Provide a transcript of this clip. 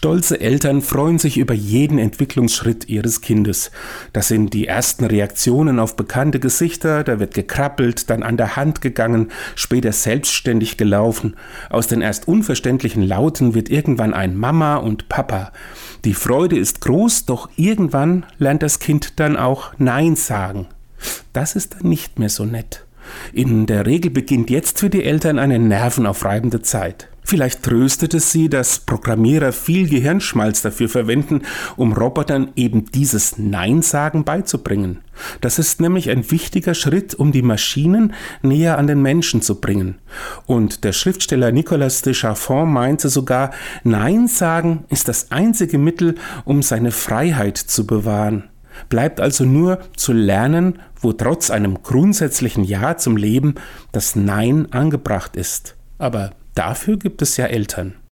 Stolze Eltern freuen sich über jeden Entwicklungsschritt ihres Kindes. Das sind die ersten Reaktionen auf bekannte Gesichter, da wird gekrabbelt, dann an der Hand gegangen, später selbstständig gelaufen. Aus den erst unverständlichen Lauten wird irgendwann ein Mama und Papa. Die Freude ist groß, doch irgendwann lernt das Kind dann auch Nein sagen. Das ist dann nicht mehr so nett. In der Regel beginnt jetzt für die Eltern eine nervenaufreibende Zeit. Vielleicht tröstet es sie, dass Programmierer viel Gehirnschmalz dafür verwenden, um Robotern eben dieses Nein-Sagen beizubringen. Das ist nämlich ein wichtiger Schritt, um die Maschinen näher an den Menschen zu bringen. Und der Schriftsteller Nicolas de Chaffon meinte sogar, Nein sagen ist das einzige Mittel, um seine Freiheit zu bewahren. Bleibt also nur zu lernen, wo trotz einem grundsätzlichen Ja zum Leben das Nein angebracht ist. Aber Dafür gibt es ja Eltern.